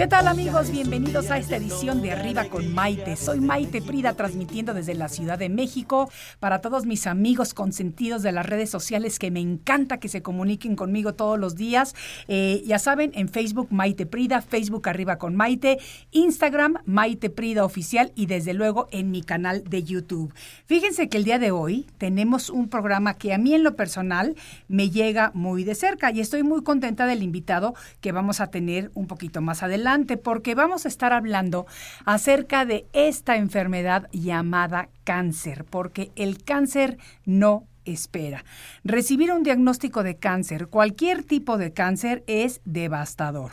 ¿Qué tal amigos? Bienvenidos a esta edición de Arriba con Maite. Soy Maite Prida transmitiendo desde la Ciudad de México para todos mis amigos consentidos de las redes sociales que me encanta que se comuniquen conmigo todos los días. Eh, ya saben, en Facebook Maite Prida, Facebook Arriba con Maite, Instagram Maite Prida Oficial y desde luego en mi canal de YouTube. Fíjense que el día de hoy tenemos un programa que a mí en lo personal me llega muy de cerca y estoy muy contenta del invitado que vamos a tener un poquito más adelante porque vamos a estar hablando acerca de esta enfermedad llamada cáncer, porque el cáncer no espera. Recibir un diagnóstico de cáncer, cualquier tipo de cáncer, es devastador.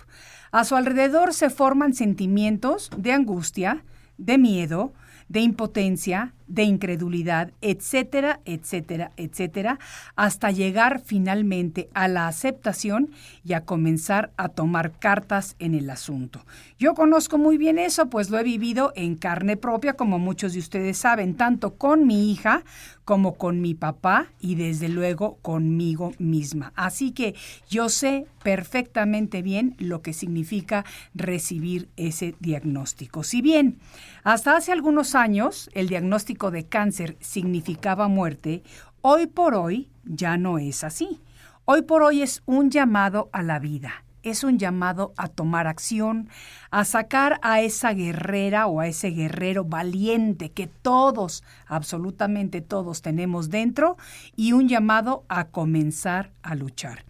A su alrededor se forman sentimientos de angustia, de miedo, de impotencia, de incredulidad, etcétera, etcétera, etcétera, hasta llegar finalmente a la aceptación y a comenzar a tomar cartas en el asunto. Yo conozco muy bien eso, pues lo he vivido en carne propia, como muchos de ustedes saben, tanto con mi hija como con mi papá y desde luego conmigo misma. Así que yo sé perfectamente bien lo que significa recibir ese diagnóstico. Si bien hasta hace algunos años el diagnóstico de cáncer significaba muerte, hoy por hoy ya no es así. Hoy por hoy es un llamado a la vida es un llamado a tomar acción, a sacar a esa guerrera o a ese guerrero valiente que todos, absolutamente todos tenemos dentro y un llamado a comenzar a luchar.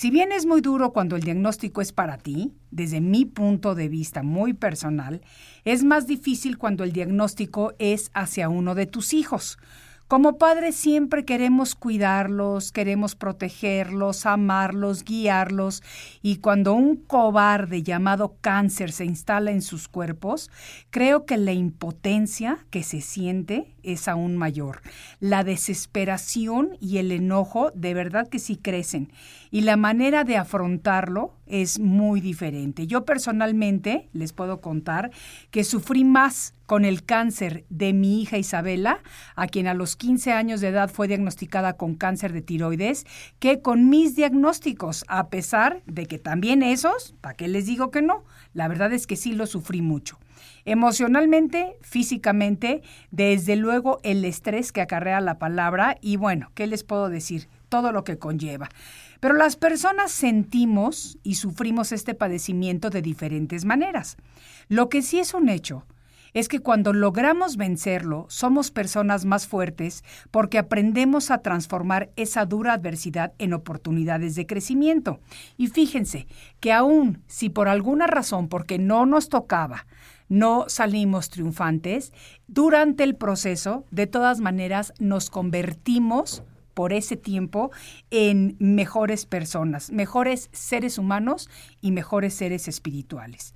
Si bien es muy duro cuando el diagnóstico es para ti, desde mi punto de vista muy personal, es más difícil cuando el diagnóstico es hacia uno de tus hijos como padres siempre queremos cuidarlos, queremos protegerlos, amarlos, guiarlos, y cuando un cobarde llamado cáncer se instala en sus cuerpos, creo que la impotencia que se siente es aún mayor. La desesperación y el enojo de verdad que sí crecen, y la manera de afrontarlo es muy diferente. Yo personalmente les puedo contar que sufrí más con el cáncer de mi hija Isabela, a quien a los 15 años de edad fue diagnosticada con cáncer de tiroides, que con mis diagnósticos, a pesar de que también esos, ¿para qué les digo que no? La verdad es que sí lo sufrí mucho. Emocionalmente, físicamente, desde luego el estrés que acarrea la palabra y bueno, ¿qué les puedo decir? Todo lo que conlleva. Pero las personas sentimos y sufrimos este padecimiento de diferentes maneras. Lo que sí es un hecho es que cuando logramos vencerlo, somos personas más fuertes porque aprendemos a transformar esa dura adversidad en oportunidades de crecimiento. Y fíjense que aún si por alguna razón, porque no nos tocaba, no salimos triunfantes, durante el proceso, de todas maneras, nos convertimos por ese tiempo en mejores personas, mejores seres humanos y mejores seres espirituales.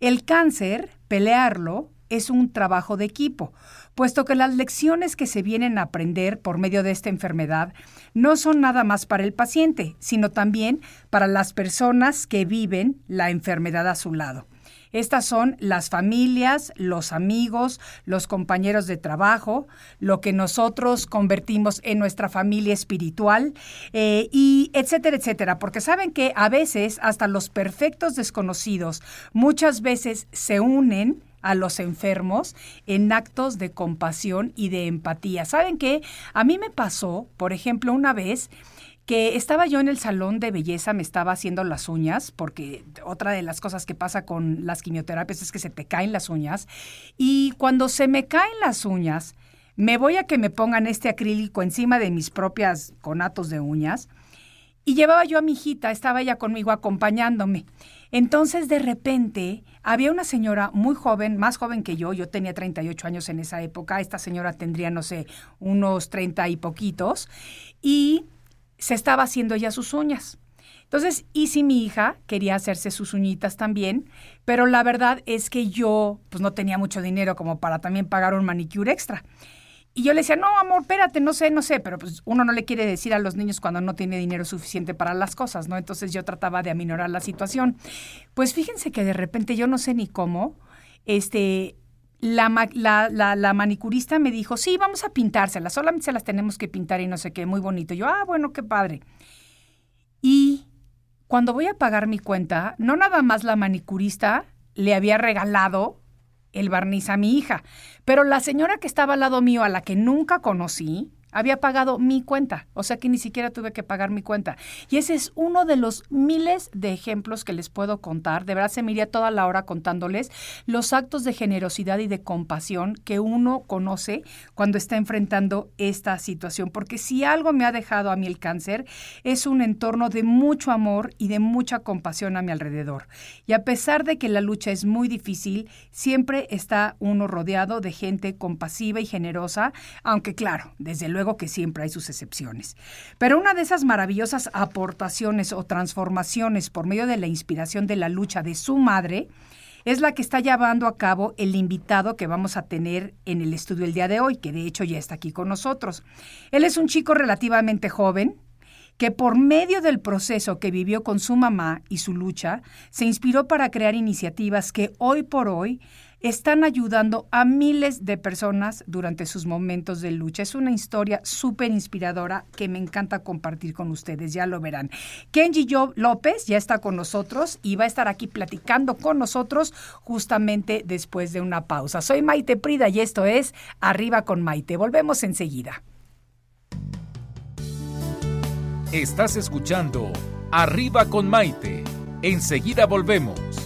El cáncer, pelearlo, es un trabajo de equipo, puesto que las lecciones que se vienen a aprender por medio de esta enfermedad no son nada más para el paciente, sino también para las personas que viven la enfermedad a su lado. Estas son las familias, los amigos, los compañeros de trabajo, lo que nosotros convertimos en nuestra familia espiritual, eh, y etcétera, etcétera. Porque saben que a veces hasta los perfectos desconocidos muchas veces se unen a los enfermos en actos de compasión y de empatía. ¿Saben qué? A mí me pasó, por ejemplo, una vez que estaba yo en el salón de belleza, me estaba haciendo las uñas, porque otra de las cosas que pasa con las quimioterapias es que se te caen las uñas, y cuando se me caen las uñas, me voy a que me pongan este acrílico encima de mis propias conatos de uñas, y llevaba yo a mi hijita, estaba ella conmigo acompañándome. Entonces, de repente, había una señora muy joven, más joven que yo, yo tenía 38 años en esa época, esta señora tendría, no sé, unos 30 y poquitos, y se estaba haciendo ya sus uñas. Entonces, y si mi hija quería hacerse sus uñitas también, pero la verdad es que yo pues no tenía mucho dinero como para también pagar un manicure extra. Y yo le decía, no, amor, espérate, no sé, no sé, pero pues uno no le quiere decir a los niños cuando no tiene dinero suficiente para las cosas, ¿no? Entonces yo trataba de aminorar la situación. Pues fíjense que de repente yo no sé ni cómo, este, la, la, la, manicurista me dijo, sí, vamos a pintárselas, solamente se las tenemos que pintar y no sé qué, muy bonito. yo, ah, bueno, qué padre. Y cuando voy a pagar mi cuenta, no nada más la manicurista le había regalado el barniz a mi hija. Pero la señora que estaba al lado mío, a la que nunca conocí, había pagado mi cuenta, o sea que ni siquiera tuve que pagar mi cuenta. Y ese es uno de los miles de ejemplos que les puedo contar. De verdad se me iría toda la hora contándoles los actos de generosidad y de compasión que uno conoce cuando está enfrentando esta situación. Porque si algo me ha dejado a mí el cáncer, es un entorno de mucho amor y de mucha compasión a mi alrededor. Y a pesar de que la lucha es muy difícil, siempre está uno rodeado de gente compasiva y generosa, aunque claro, desde luego que siempre hay sus excepciones. Pero una de esas maravillosas aportaciones o transformaciones por medio de la inspiración de la lucha de su madre es la que está llevando a cabo el invitado que vamos a tener en el estudio el día de hoy, que de hecho ya está aquí con nosotros. Él es un chico relativamente joven, que por medio del proceso que vivió con su mamá y su lucha, se inspiró para crear iniciativas que hoy por hoy están ayudando a miles de personas durante sus momentos de lucha. Es una historia súper inspiradora que me encanta compartir con ustedes, ya lo verán. Kenji López ya está con nosotros y va a estar aquí platicando con nosotros justamente después de una pausa. Soy Maite Prida y esto es Arriba con Maite. Volvemos enseguida. Estás escuchando Arriba con Maite. Enseguida volvemos.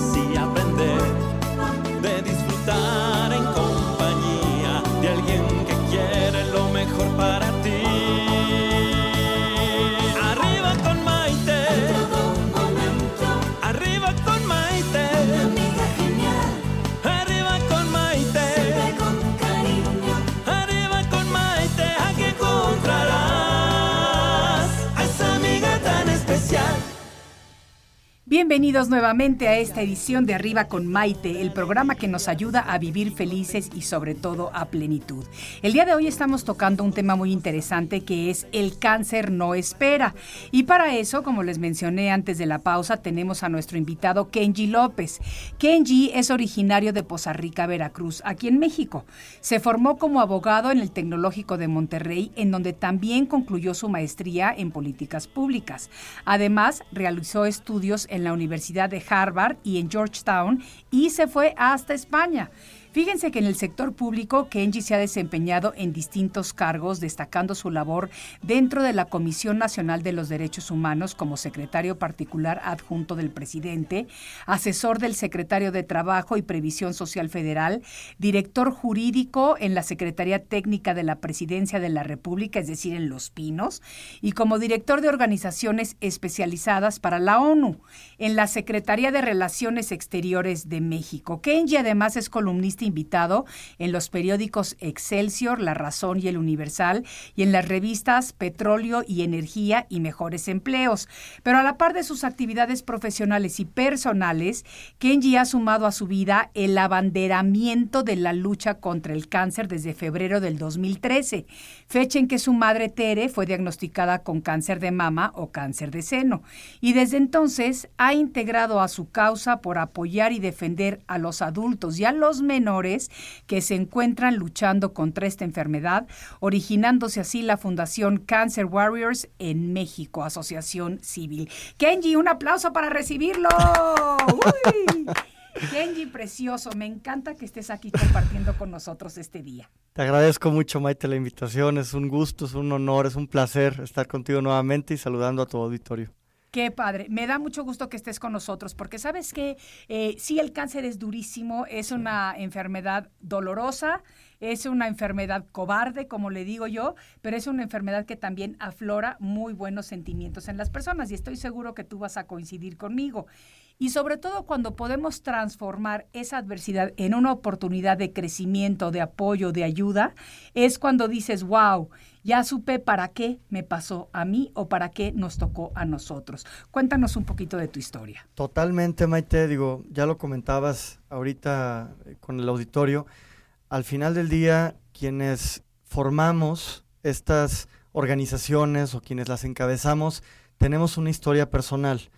Bienvenidos nuevamente a esta edición de Arriba con Maite, el programa que nos ayuda a vivir felices y sobre todo a plenitud. El día de hoy estamos tocando un tema muy interesante que es el cáncer no espera. Y para eso, como les mencioné antes de la pausa, tenemos a nuestro invitado Kenji López. Kenji es originario de Poza Rica, Veracruz, aquí en México. Se formó como abogado en el Tecnológico de Monterrey, en donde también concluyó su maestría en políticas públicas. Además, realizó estudios en la Universidad de Harvard y en Georgetown y se fue hasta España. Fíjense que en el sector público, Kenji se ha desempeñado en distintos cargos, destacando su labor dentro de la Comisión Nacional de los Derechos Humanos como secretario particular adjunto del presidente, asesor del secretario de Trabajo y Previsión Social Federal, director jurídico en la Secretaría Técnica de la Presidencia de la República, es decir, en Los Pinos, y como director de organizaciones especializadas para la ONU en la Secretaría de Relaciones Exteriores de México. Kenji además es columnista invitado en los periódicos Excelsior, La Razón y El Universal y en las revistas Petróleo y Energía y Mejores Empleos. Pero a la par de sus actividades profesionales y personales, Kenji ha sumado a su vida el abanderamiento de la lucha contra el cáncer desde febrero del 2013, fecha en que su madre Tere fue diagnosticada con cáncer de mama o cáncer de seno. Y desde entonces ha integrado a su causa por apoyar y defender a los adultos y a los menores que se encuentran luchando contra esta enfermedad, originándose así la Fundación Cancer Warriors en México, Asociación Civil. Kenji, un aplauso para recibirlo. Kenji, precioso, me encanta que estés aquí compartiendo con nosotros este día. Te agradezco mucho, Maite, la invitación. Es un gusto, es un honor, es un placer estar contigo nuevamente y saludando a tu auditorio. Qué padre. Me da mucho gusto que estés con nosotros, porque sabes que eh, sí, el cáncer es durísimo, es una enfermedad dolorosa, es una enfermedad cobarde, como le digo yo, pero es una enfermedad que también aflora muy buenos sentimientos en las personas y estoy seguro que tú vas a coincidir conmigo. Y sobre todo cuando podemos transformar esa adversidad en una oportunidad de crecimiento, de apoyo, de ayuda, es cuando dices, wow, ya supe para qué me pasó a mí o para qué nos tocó a nosotros. Cuéntanos un poquito de tu historia. Totalmente, Maite, digo, ya lo comentabas ahorita eh, con el auditorio. Al final del día, quienes formamos estas organizaciones o quienes las encabezamos, tenemos una historia personal.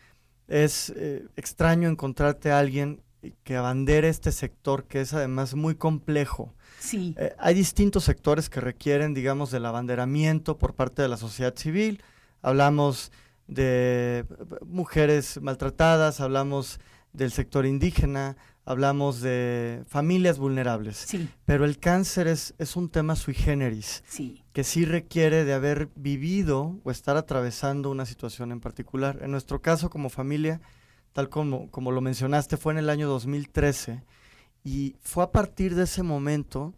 Es eh, extraño encontrarte a alguien que abandere este sector que es además muy complejo Sí. Eh, hay distintos sectores que requieren, digamos, del abanderamiento por parte de la sociedad civil. Hablamos de mujeres maltratadas, hablamos del sector indígena, hablamos de familias vulnerables. Sí. Pero el cáncer es, es un tema sui generis, Sí. que sí requiere de haber vivido o estar atravesando una situación en particular. En nuestro caso como familia, tal como, como lo mencionaste, fue en el año 2013 y fue a partir de ese momento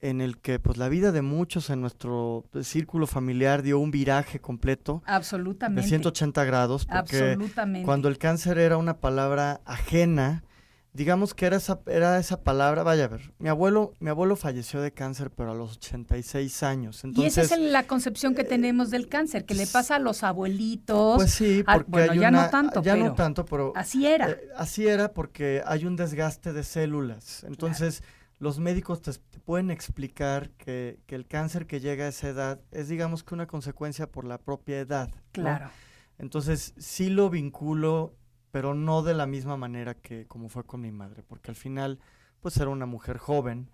en el que pues la vida de muchos en nuestro pues, círculo familiar dio un viraje completo de Absolutamente. 180 grados porque Absolutamente. cuando el cáncer era una palabra ajena, digamos que era esa era esa palabra, vaya a ver, mi abuelo mi abuelo falleció de cáncer pero a los 86 años, y entonces esa es la concepción que tenemos del cáncer, que le pasa a los abuelitos. pues sí, porque bueno, hay ya no tanto, ya pero no tanto, pero así era. Eh, así era porque hay un desgaste de células. Entonces, los médicos te, te pueden explicar que, que el cáncer que llega a esa edad es, digamos, que una consecuencia por la propia edad. ¿no? claro. Entonces, sí lo vinculo, pero no de la misma manera que como fue con mi madre, porque al final, pues era una mujer joven,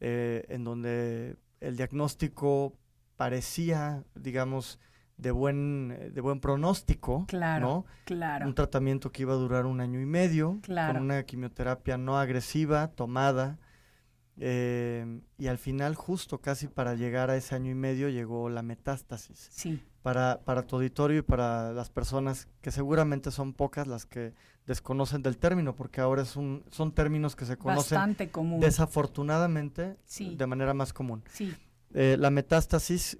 eh, en donde el diagnóstico parecía, digamos, de buen, de buen pronóstico, Claro. ¿no? Claro. un tratamiento que iba a durar un año y medio, Claro. con una quimioterapia no agresiva, tomada, eh, y al final, justo casi para llegar a ese año y medio, llegó la metástasis. Sí. Para, para tu auditorio y para las personas que seguramente son pocas las que desconocen del término, porque ahora es un, son términos que se conocen Bastante común. desafortunadamente Sí. de manera más común. Sí. Eh, la metástasis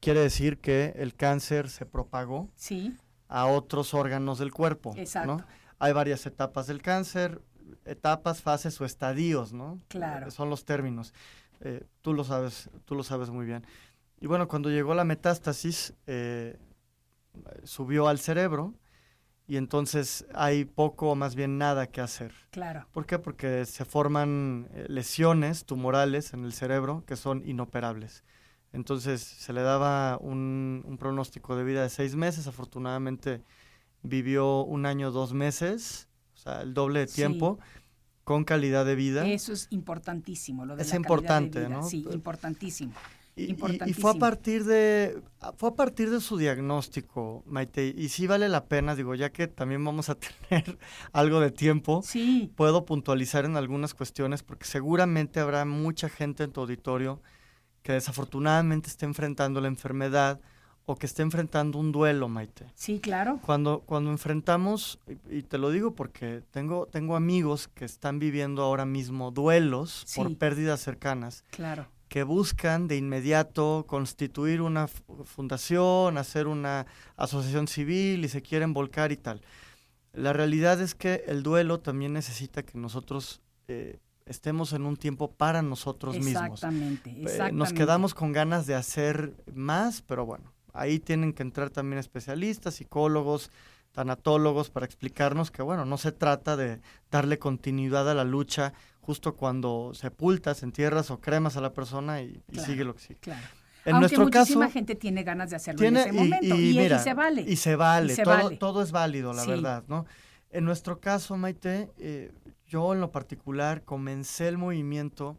quiere decir que el cáncer se propagó Sí. a otros órganos del cuerpo. ¿no? Exacto. Hay varias etapas del cáncer, etapas, fases o estadios, ¿no? Claro. Son los términos. Eh, tú lo sabes, tú lo sabes muy bien. Y bueno, cuando llegó la metástasis, eh, subió al cerebro y entonces hay poco o más bien nada que hacer. Claro. ¿Por qué? Porque se forman eh, lesiones tumorales en el cerebro que son inoperables. Entonces se le daba un, un pronóstico de vida de seis meses. Afortunadamente vivió un año, dos meses, sea, el doble de Sí. tiempo, con calidad de vida. Eso es importantísimo. Lo de Es la de importante, vida. ¿no? Sí, importantísimo. Y- fue a partir de fue a partir de su diagnóstico, Maite, y sí vale la pena, digo, ya que también vamos a tener algo de tiempo, Sí. puedo puntualizar en algunas cuestiones porque seguramente habrá mucha gente en tu auditorio que desafortunadamente esté enfrentando la enfermedad o que esté enfrentando un duelo, Maite. Sí, claro. Cuando, cuando enfrentamos, y, y te lo digo porque tengo, tengo amigos que están viviendo ahora mismo duelos Sí. por pérdidas cercanas, Claro. que buscan de inmediato constituir una fu- fundación, hacer una asociación civil y se quieren volcar y tal. La realidad es que el duelo también necesita que nosotros eh, estemos en un tiempo para nosotros mismos. Exactamente. Eh, Exactamente. Nos quedamos con ganas de hacer más, pero bueno, ahí tienen que entrar también especialistas, psicólogos, tanatólogos para explicarnos que bueno, no se trata de darle continuidad a la lucha justo cuando sepultas, entierras o cremas a la persona y, sigue lo que sigue. Claro. En Aunque nuestro muchísima caso gente tiene ganas de hacerlo tiene en ese momento. y, Y, mira, y se vale. y se vale, se todo, vale. todo es válido, la Sí. verdad, ¿no? En nuestro caso, Maite, eh, yo en lo particular comencé el movimiento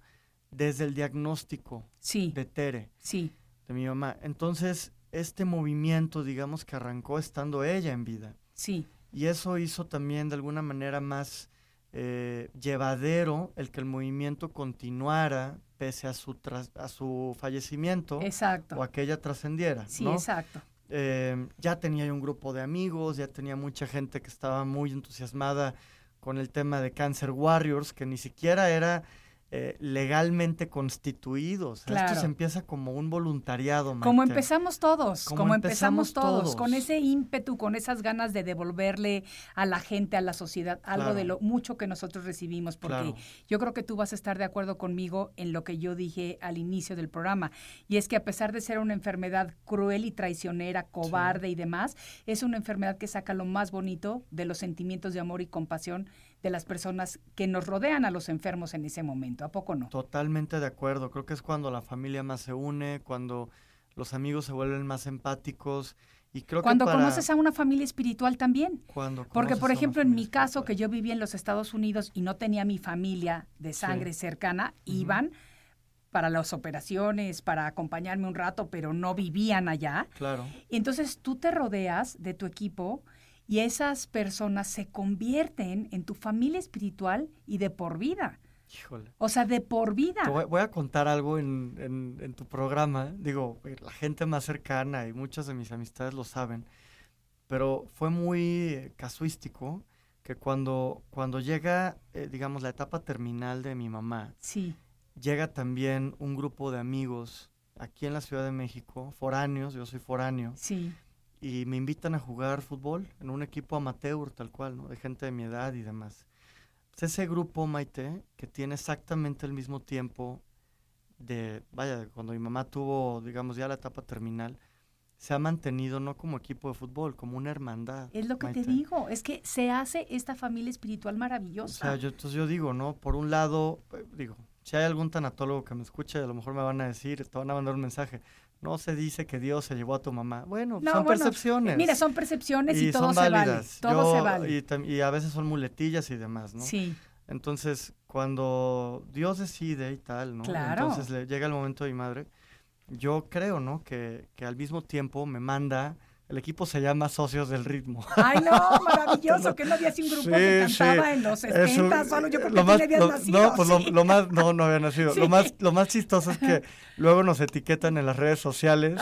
desde el diagnóstico Sí, de Tere, sí, de mi mamá. Entonces, este movimiento, digamos que arrancó estando ella en vida. sí. Y eso hizo también de alguna manera más eh, llevadero el que el movimiento continuara pese a su, a su fallecimiento exacto. o a que ella trascendiera. Sí, exacto. Eh, ya tenía un grupo de amigos, ya tenía mucha gente que estaba muy entusiasmada con el tema de Cancer Warriors, que ni siquiera era eh, legalmente constituidos. Esto se empieza como un voluntariado. Como empezamos todos, como, empezamos, todos, con ese ímpetu, con esas ganas de devolverle a la gente, a la sociedad, algo de lo mucho que nosotros recibimos, porque yo creo que tú vas a estar de acuerdo conmigo en lo que yo dije al inicio del programa, y es que a pesar de ser una enfermedad cruel y traicionera, cobarde y demás, es una enfermedad que saca lo más bonito de los sentimientos de amor y compasión de las personas que nos rodean a los enfermos en ese momento. ¿A poco no? Totalmente de acuerdo. Creo que es cuando la familia más se une, cuando los amigos se vuelven más empáticos. Y creo cuando que conoces a una familia espiritual también. Cuando Porque, por ejemplo, en mi caso, que yo vivía en los Estados Unidos y no tenía mi familia de sangre cercana, iban para las operaciones, para acompañarme un rato, pero no vivían allá. Claro. Y entonces tú te rodeas de tu equipo y esas personas se convierten en tu familia espiritual y de por vida. Híjole. O sea, de por vida. voy, a contar algo en, en, tu programa. Digo, eh, la gente más cercana y muchas de mis amistades lo saben. Pero fue muy casuístico que cuando, cuando llega, eh, digamos, la etapa terminal de mi mamá, sí. llega también un grupo de amigos aquí en la Ciudad de México, foráneos, yo soy foráneo. Sí y me invitan a jugar fútbol en un equipo amateur tal cual, ¿no? De gente de mi edad y demás. Pues ese grupo, Maite, que tiene exactamente el mismo tiempo de, vaya, cuando mi mamá tuvo, digamos, ya la etapa terminal, se ha mantenido no como equipo de fútbol, como una hermandad. Es lo que te digo, es que se hace esta familia espiritual maravillosa. O sea, yo, entonces yo digo, ¿no? Por un lado, eh, digo, si hay algún tanatólogo que me escuche, a lo mejor me van a decir, te van a mandar un mensaje no se dice que Dios se llevó a tu mamá. Bueno, son percepciones. Mira, son percepciones y, todo se vale. Todo se vale. Y, a veces son muletillas y demás, ¿no? Sí. Entonces, cuando Dios decide y tal, ¿no? Claro. Entonces le llega el momento de mi madre. Yo creo, ¿no? Que, que al mismo tiempo me manda el equipo se llama Socios del Ritmo. Ay, no, maravilloso, que no había un grupo que cantaba en los 60, solo yo creo que más, habías nacido. No, pues lo, más, no, no había nacido. Lo, más, lo más chistoso es que luego nos etiquetan en las redes sociales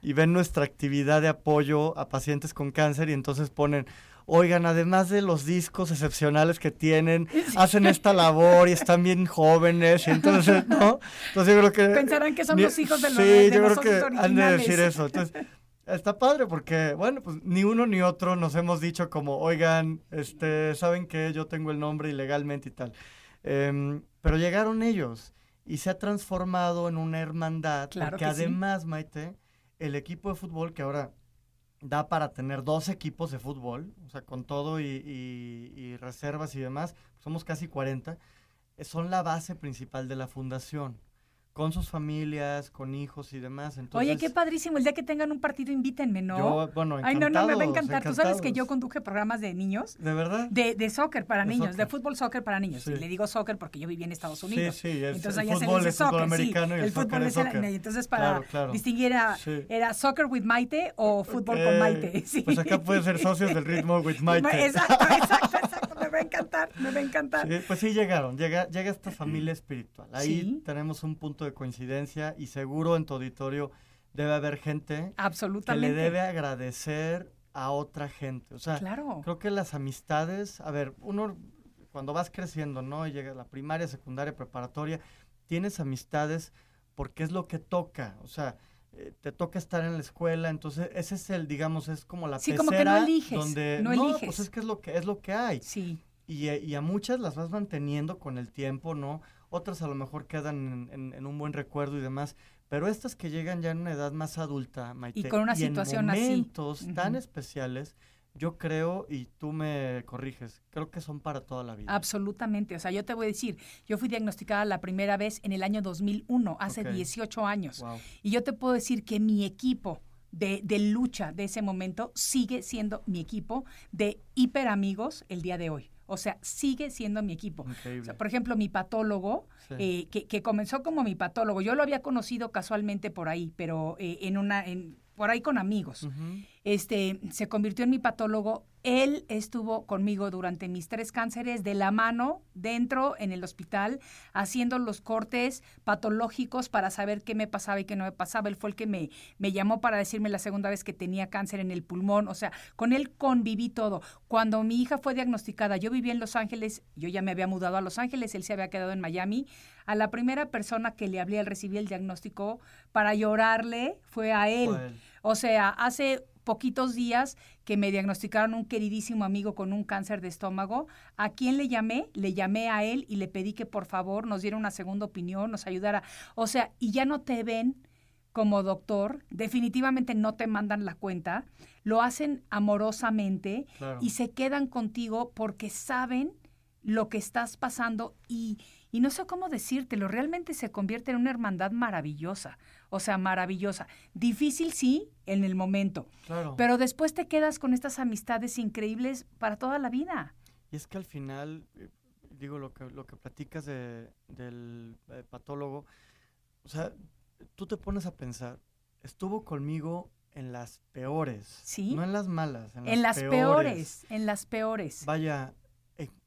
y ven nuestra actividad de apoyo a pacientes con cáncer y entonces ponen, oigan, además de los discos excepcionales que tienen, hacen esta labor y están bien jóvenes, y entonces, ¿no? Entonces yo creo que... Pensarán que son los hijos de los Sí, yo creo que han de decir eso. Entonces, Está padre porque, bueno, pues ni uno ni otro nos hemos dicho como, oigan, este, saben que yo tengo el nombre ilegalmente y tal. Em, pero llegaron ellos y se ha transformado en una hermandad. Claro porque además, Maite, el equipo de fútbol que ahora da para tener dos equipos de fútbol, o sea, con todo y, reservas y demás, somos casi 40, son la base principal de la fundación con sus familias, con hijos y demás. Entonces, Oye, qué padrísimo. El día que tengan un partido, invítenme, ¿no? Yo, bueno, Ay, no, no, me va a encantar. Tú sabes que yo conduje programas de niños. ¿De verdad? De, de soccer para niños, de fútbol soccer para niños. Y le digo soccer porque yo viví en Estados Unidos. Sí, sí. entonces allá se dice soccer. americano sí, y el, fútbol es soccer. entonces para distinguir era, era soccer with Maite o fútbol con Maite. Sí. Pues acá puede ser socios del ritmo with Maite. Exacto, exacto, va a encantar, me va a encantar. pues sí llegaron, llega, llega esta familia espiritual. Ahí tenemos un punto de coincidencia y seguro en tu auditorio debe haber gente que le debe agradecer a otra gente. O sea, creo que las amistades, a ver, uno cuando vas creciendo, ¿no? Y llega a la primaria, secundaria, preparatoria, tienes amistades porque es lo que toca, o sea, eh, te toca estar en la escuela, entonces ese es el, digamos, es como la sí, como que no eliges, donde no, eliges. pues es que es lo que es lo que hay. Sí. Y, y, a muchas las vas manteniendo con el tiempo, ¿no? otras a lo mejor quedan en, un buen recuerdo y demás, pero estas que llegan ya en una edad más adulta, Maite, y con una situación en momentos tan especiales, yo creo, y tú me corriges, creo que son para toda la vida. Absolutamente. O sea, yo te voy a decir, yo fui diagnosticada la primera vez en el año 2001, hace 18 años. Y yo te puedo decir que mi equipo de, de, lucha de ese momento sigue siendo mi equipo de hiper amigos el día de hoy. O sea, sigue siendo mi equipo. por ejemplo, mi patólogo, eh, que, comenzó como mi patólogo, yo lo había conocido casualmente por ahí, pero eh, en una, en, por ahí con amigos. este, se convirtió en mi patólogo. Él estuvo conmigo durante mis tres cánceres de la mano, dentro, en el hospital, haciendo los cortes patológicos para saber qué me pasaba y qué no me pasaba. Él fue el que me, me llamó para decirme la segunda vez que tenía cáncer en el pulmón. O sea, con él conviví todo. Cuando mi hija fue diagnosticada, yo vivía en Los Ángeles, yo ya me había mudado a Los Ángeles, él se había quedado en Miami. A la primera persona que le hablé al recibir el diagnóstico para llorarle fue a él. O sea, hace poquitos días que me diagnosticaron un queridísimo amigo con un cáncer de estómago. ¿A quién le llamé? Le llamé a él y le pedí que por favor nos diera una segunda opinión, nos ayudara. O sea, y ya no te ven como doctor, definitivamente no te mandan la cuenta, lo hacen amorosamente Claro. y se quedan contigo porque saben lo que estás pasando y, y no sé cómo decírtelo, realmente se convierte en una hermandad maravillosa, o sea, maravillosa. Difícil sí, en el momento, Claro. pero después te quedas con estas amistades increíbles para toda la vida. Y es que al final, eh, digo, lo que, lo que platicas de- del eh, patólogo, o sea, tú te pones a pensar, estuvo conmigo en las peores, Sí. no en las malas, en las, En las peores, en las peores. Vaya,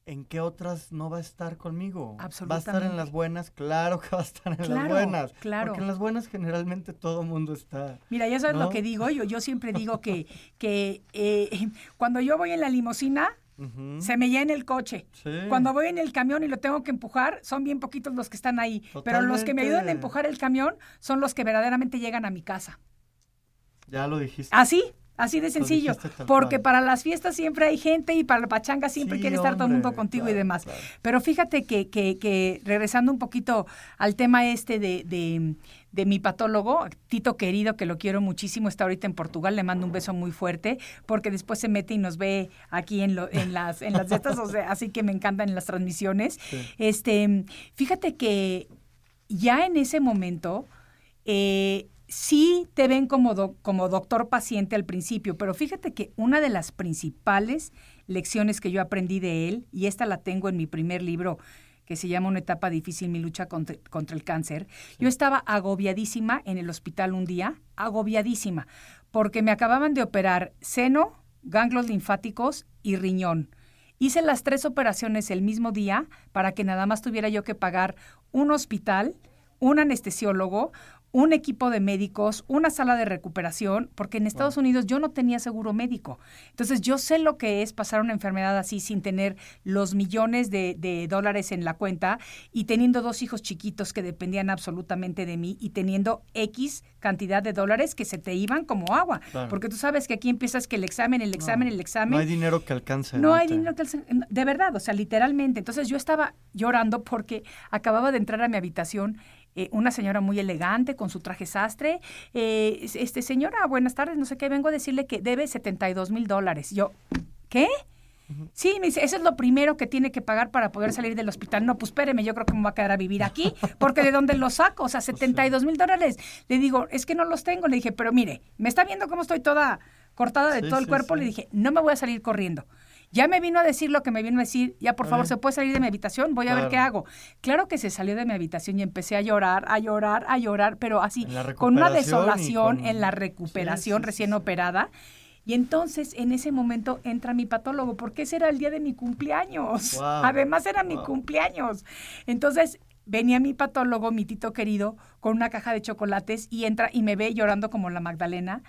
¿en, qué otras no va a estar conmigo? ¿Va a estar en Absolutamente. las buenas? Claro que va a estar en las buenas. claro. Porque en las buenas generalmente todo mundo está. Mira, ya sabes ¿No? lo que digo, yo, yo siempre digo que, que eh, cuando yo voy en la limusina, se me llena el coche. Sí. Cuando voy en el camión y lo tengo que empujar, son bien poquitos los que están ahí. Pero los que me ayudan a empujar el camión son los que verdaderamente llegan a mi casa. Ya lo dijiste. Así, así de sencillo. Porque cual. para las fiestas siempre hay gente y para la pachanga siempre Sí, quiere estar todo el mundo contigo y demás. claro. Pero fíjate que, que, que regresando un poquito al tema este de, de, de mi patólogo, Tito querido, que lo quiero muchísimo, está ahorita en Portugal, le mando un beso muy fuerte, porque después se mete y nos ve aquí en, lo, en las en las estas, o sea, así que me encantan en las transmisiones. Sí. Este, fíjate que ya en ese momento eh, sí te ven como, do- como doctor paciente al principio, pero fíjate que una de las principales lecciones que yo aprendí de él, y esta la tengo en mi primer libro, que se llama Una etapa difícil, mi lucha contra, contra el cáncer, yo estaba agobiadísima en el hospital un día, agobiadísima, porque me acababan de operar seno, ganglios linfáticos y riñón. Hice las tres operaciones el mismo día para que nada más tuviera yo que pagar un hospital, un anestesiólogo, un equipo de médicos, una sala de recuperación, porque en Estados Unidos yo no tenía seguro médico. Entonces yo sé lo que es pasar una enfermedad así sin tener los millones de, de dólares en la cuenta y teniendo dos hijos chiquitos que dependían absolutamente de mí y teniendo X cantidad de dólares que se te iban como agua. Claro. Porque tú sabes que aquí empiezas que el examen, el examen, el examen. No hay dinero que alcance. No hay dinero que alce- de verdad, o sea, literalmente. Entonces yo estaba llorando porque acababa de entrar a mi habitación eh, una señora muy elegante con su traje sastre. eh, es- este señora, buenas tardes, no sé qué, vengo a decirle que debe 72 mil dólares. Yo, ¿qué? Sí, me dice, eso es lo primero que tiene que pagar para poder salir del hospital. No, pues espéreme, yo creo que me voy a quedar a vivir aquí, porque ¿de dónde los saco? O sea, 72 mil dólares. Le digo, es que no los tengo. Le dije, pero mire, me está viendo cómo estoy toda cortada de Sí, todo el sí, cuerpo. sí. Le dije, no me voy a salir corriendo. Ya me vino a decir lo que me vino a decir. Ya, por favor. ¿se puede salir de mi habitación? Voy a ver qué hago. Claro que se salió de mi habitación y empecé a llorar, a llorar, a llorar, pero así, con una desolación con- en la recuperación sí, sí, recién sí. operada. Y entonces, en ese momento, entra mi patólogo, porque ese era el día de mi cumpleaños. Además, era mi cumpleaños. Entonces, venía mi patólogo, mi tito querido, con una caja de chocolates y entra y me ve llorando como la Magdalena.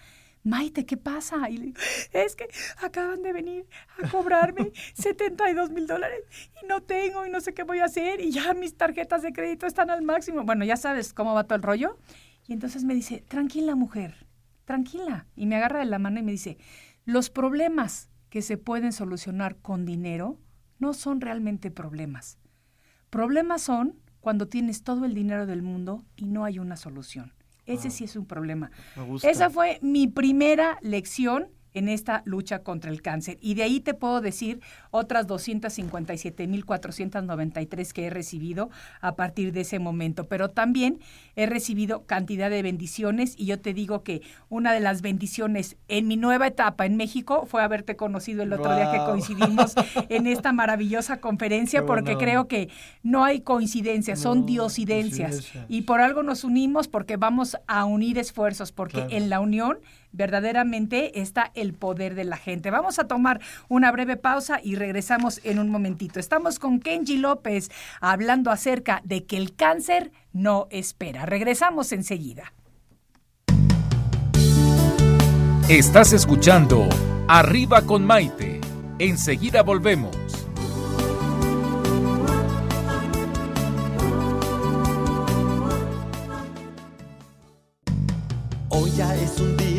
Maite, ¿qué pasa? Y le digo, es que acaban de venir a cobrarme 72 mil dólares y no tengo y no sé qué voy a hacer y ya mis tarjetas de crédito están al máximo. Bueno, ya sabes cómo va todo el rollo. Y entonces me dice, tranquila mujer, tranquila. Y me agarra de la mano y me dice, los problemas que se pueden solucionar con dinero no son realmente problemas. Problemas son cuando tienes todo el dinero del mundo y no hay una solución. Ese sí es un problema. Esa fue mi primera lección en esta lucha contra el cáncer. Y de ahí te puedo decir otras 257.493 que he recibido a partir de ese momento. Pero también he recibido cantidad de bendiciones y yo te digo que una de las bendiciones en mi nueva etapa en México fue haberte conocido el otro día que coincidimos en esta maravillosa conferencia Qué porque creo que no hay coincidencias, son diosidencias. diosidencias. Y por algo nos unimos porque vamos a unir esfuerzos, porque Claro. en la unión verdaderamente está el poder de la gente. Vamos a tomar una breve pausa y regresamos en un momentito. Estamos con Kenji López hablando acerca de que el cáncer no espera. Regresamos enseguida. Estás escuchando Arriba con Maite. Enseguida volvemos.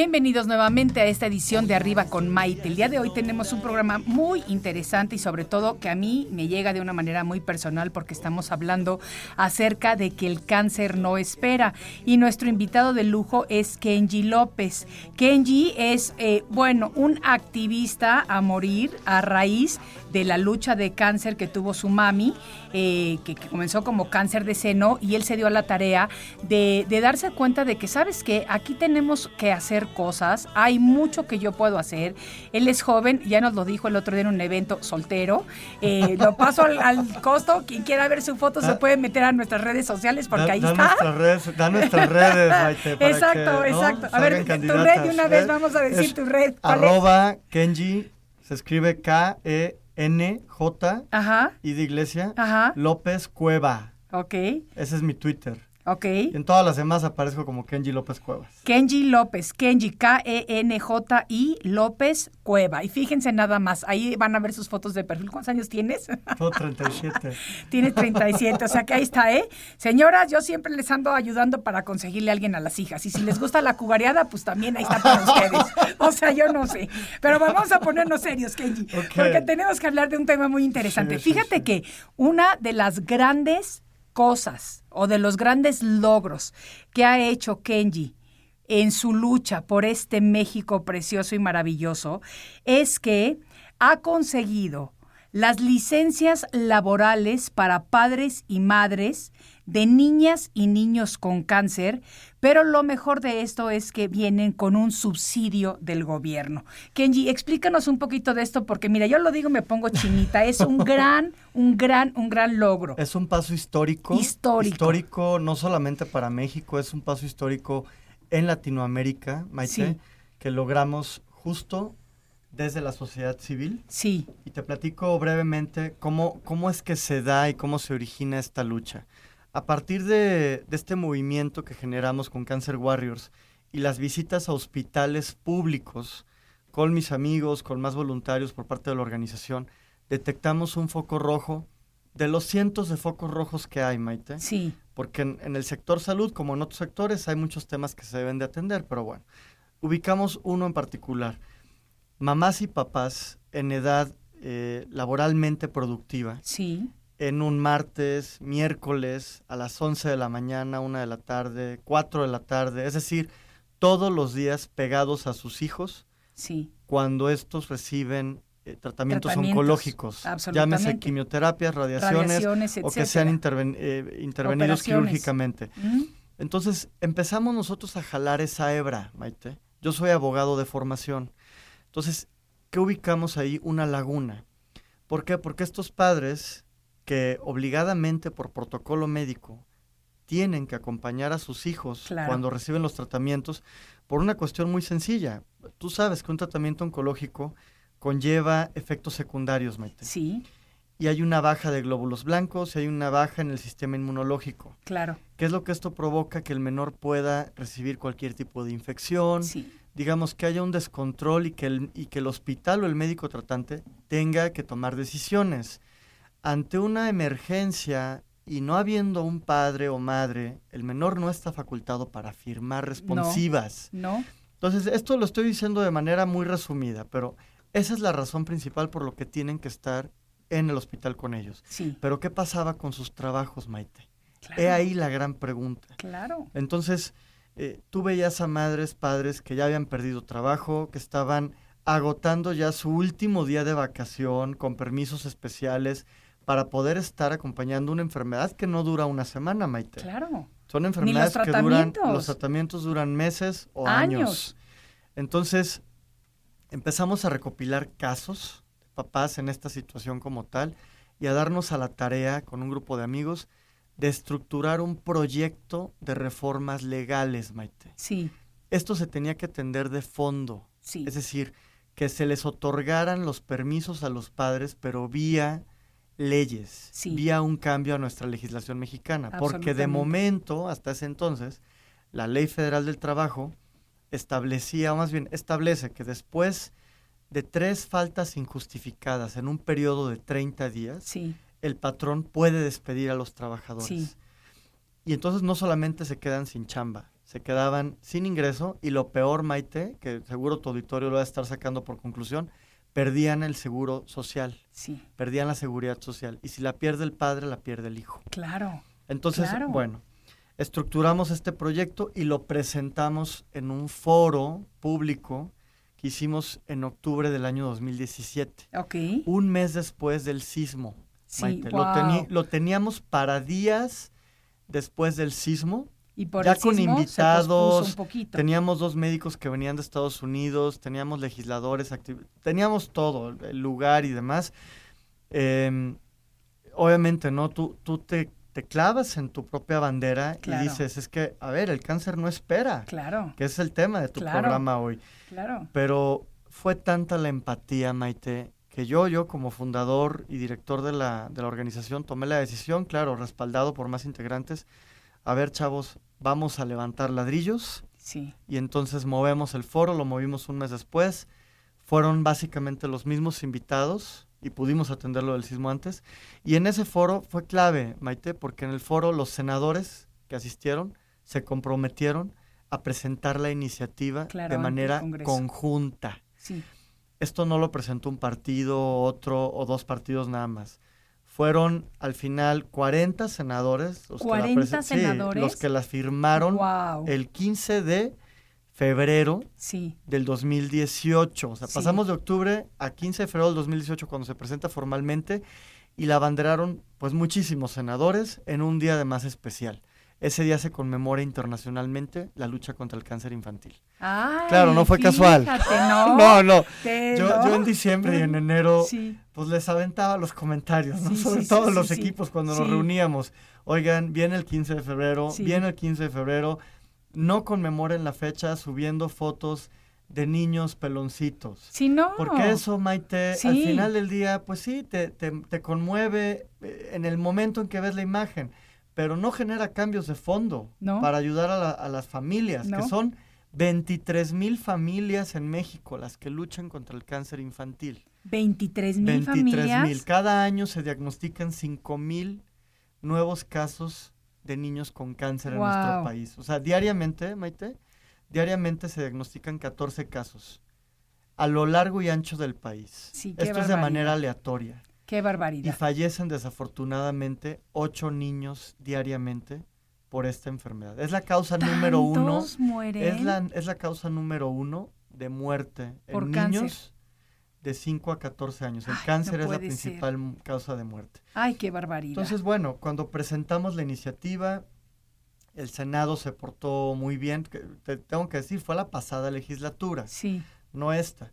Bienvenidos nuevamente a esta edición de Arriba con Maite. El día de hoy tenemos un programa muy interesante y sobre todo que a mí me llega de una manera muy personal porque estamos hablando acerca de que el cáncer no espera. Y nuestro invitado de lujo es Kenji López. Kenji es, eh, bueno, un activista a morir a raíz de la lucha de cáncer que tuvo su mami, eh, que, que comenzó como cáncer de seno y él se dio a la tarea de, de darse cuenta de que, ¿sabes qué? Aquí tenemos que hacer cosas, hay mucho que yo puedo hacer. Él es joven, ya nos lo dijo el otro día en un evento soltero. Eh, lo paso al, al costo, quien quiera ver su foto se puede meter a nuestras redes sociales porque Da- ahí da está. Nuestras redes, da nuestras redes, Maite, para Exacto, que, ¿no? exacto. A ver, tu red de una vez, ¿Eh? vamos a decir Es tu red. ¿Cuál es? Arroba Kenji, se escribe K-E-N-J, Ajá, y de iglesia, ajá, López Cueva. ok, Ese es mi Twitter. Ok. Y en todas las demás aparezco como Kenji López Cuevas. Kenji López, Kenji, E K-E-N-J-I López Cueva. Y fíjense nada más, ahí van a ver sus fotos de perfil. ¿Cuántos años tienes? Todo 37. Tienes 37, o sea que ahí está, ¿eh? Señoras, yo siempre les ando ayudando para conseguirle a alguien a las hijas. Y si les gusta la cugareada, pues también ahí está para ustedes. O sea, yo no sé. Pero vamos a ponernos serios, Kenji. Porque tenemos que hablar de un tema muy interesante. Sí, sí, Fíjate sí. que una de las grandes cosas o de los grandes logros que ha hecho Kenji en su lucha por este México precioso y maravilloso es que ha conseguido las licencias laborales para padres y madres de niñas y niños con cáncer, pero lo mejor de esto es que vienen con un subsidio del gobierno. Kenji, explícanos un poquito de esto porque mira, yo lo digo, me pongo chinita, es un gran, un gran, un gran logro. Es un paso histórico. Histórico. Histórico no solamente para México, es un paso histórico en Latinoamérica, Maite, Sí. que logramos justo desde la sociedad civil. Sí, Y te platico brevemente cómo, cómo es que se da y cómo se origina esta lucha. A partir de, de este movimiento que generamos con Cancer Warriors y las visitas a hospitales públicos con mis amigos, con más voluntarios por parte de la organización, detectamos un foco rojo de los cientos de focos rojos que hay, Maite. sí, Porque en, en el sector salud, como en otros sectores, hay muchos temas que se deben de atender, pero bueno, ubicamos uno en particular. Mamás y papás en edad eh, laboralmente productiva, sí, en un martes, miércoles, a las 11 de la mañana, 1 de la tarde, 4 de la tarde, es decir, todos los días pegados a sus hijos sí. cuando estos reciben eh, tratamientos, Tratamientos, oncológicos, llámese quimioterapias, radiaciones, Radiaciones, o que sean interven- eh, intervenidos quirúrgicamente. ¿Mm? Entonces empezamos nosotros a jalar esa hebra, Maite. Yo soy abogado de formación. Entonces, ¿qué ubicamos ahí? Una laguna. ¿Por qué? Porque estos padres que obligadamente por protocolo médico tienen que acompañar a sus hijos Claro. cuando reciben los tratamientos por una cuestión muy sencilla. Tú sabes que un tratamiento oncológico conlleva efectos secundarios, Maite. Sí, Y hay una baja de glóbulos blancos y hay una baja en el sistema inmunológico. claro. ¿Qué es lo que esto provoca? Que el menor pueda recibir cualquier tipo de infección, Sí, digamos que haya un descontrol y que, el, y que el hospital o el médico tratante tenga que tomar decisiones. Ante una emergencia y no habiendo un padre o madre, el menor no está facultado para firmar responsivas. ¿no? Entonces, esto lo estoy diciendo de manera muy resumida, pero esa es la razón principal por lo que tienen que estar en el hospital con ellos. Sí. Pero ¿qué pasaba con sus trabajos, Maite? Claro. He ahí la gran pregunta. Claro. Entonces, eh, tú veías a madres, padres que ya habían perdido trabajo, que estaban agotando ya su último día de vacación con permisos especiales para poder estar acompañando una enfermedad que no dura una semana, Maite. Claro. Son enfermedades que duran, los tratamientos duran meses o años. Años. Entonces, empezamos a recopilar casos de papás en esta situación como tal y a darnos a la tarea con un grupo de amigos de estructurar un proyecto de reformas legales, Maite. Sí, Esto se tenía que atender de fondo, sí. es decir, que se les otorgaran los permisos a los padres, pero vía leyes, Sí. vía un cambio a nuestra legislación mexicana, porque de momento, hasta ese entonces, la Ley Federal del Trabajo establecía, o más bien establece que después de tres faltas injustificadas en un periodo de 30 días, Sí, el patrón puede despedir a los trabajadores. Sí. Y entonces no solamente se quedan sin chamba, se quedaban sin ingreso y lo peor, Maite, que seguro tu auditorio lo va a estar sacando por conclusión, perdían el seguro social, sí. perdían la seguridad social. Y si la pierde el padre, la pierde el hijo. Claro. Entonces, Claro. bueno, estructuramos este proyecto y lo presentamos en un foro público que hicimos en octubre del año 2017, Ok. un mes después del sismo. Sí, Maite. Wow. lo teníamos para días después del sismo. Y por ya el con sismo se invitados, pospuso un poquito. Teníamos dos médicos que venían de Estados Unidos, teníamos legisladores, teníamos todo, el lugar y demás. Em, obviamente, ¿no? Tú, tú te, te clavas en tu propia bandera Claro. y dices, es que, a ver, el cáncer no espera, Claro, que es el tema de tu Claro. programa hoy. claro. Pero fue tanta la empatía, Maite, que yo, yo como fundador y director de la, de la organización, tomé la decisión, claro, respaldado por más integrantes, a ver, chavos, vamos a levantar ladrillos Sí, y entonces movemos el foro, lo movimos un mes después, fueron básicamente los mismos invitados y pudimos atender lo del sismo antes. Y en ese foro fue clave, Maite, porque en el foro los senadores que asistieron se comprometieron a presentar la iniciativa Claro, de manera conjunta. sí. Esto no lo presentó un partido, otro o dos partidos nada más. Fueron al final 40 senadores. Los que la 40 presen- sí, senadores. los que firmaron Wow. el 15 de febrero Sí, del 2018. O sea, Sí. pasamos de octubre a 15 de febrero del 2018 cuando se presenta formalmente y la abanderaron pues muchísimos senadores en un día además especial. Ese día se conmemora internacionalmente la lucha contra el cáncer infantil. Ay, Claro, no fue casual. no. No, Yo, yo en diciembre y en enero Sí, pues les aventaba los comentarios, ¿no? Sí, Sobre sí, todo los equipos cuando nos reuníamos. Oigan, viene el 15 de febrero, viene el 15 de febrero, no conmemoren la fecha subiendo fotos de niños peloncitos. sí, no. Porque eso, Maite, al final del día, pues sí, te, te, te conmueve eh, en el momento en que ves la imagen, pero no genera cambios de fondo No. para ayudar a, la- a las familias, que son 23 mil familias en México las que luchan contra el cáncer infantil. 23 mil 23 familias. mil. Cada año se diagnostican 5 mil nuevos casos de niños con cáncer en nuestro país. O sea, diariamente, Maite, diariamente se diagnostican 14 casos a lo largo y ancho del país. Sí, Esto es de manera aleatoria. Qué Y barbaridad. fallecen desafortunadamente 8 niños diariamente por esta enfermedad. Es la causa número uno. ¿Tantos mueren? Es la, es la causa número uno de muerte Por en cáncer. niños de 5 a 14 años. El Ay, no cáncer es la ser. principal causa de muerte. Ay, qué barbaridad. Entonces, bueno, cuando presentamos la iniciativa, el Senado se portó muy bien. te tengo que decir, fue la pasada legislatura, sí, no esta,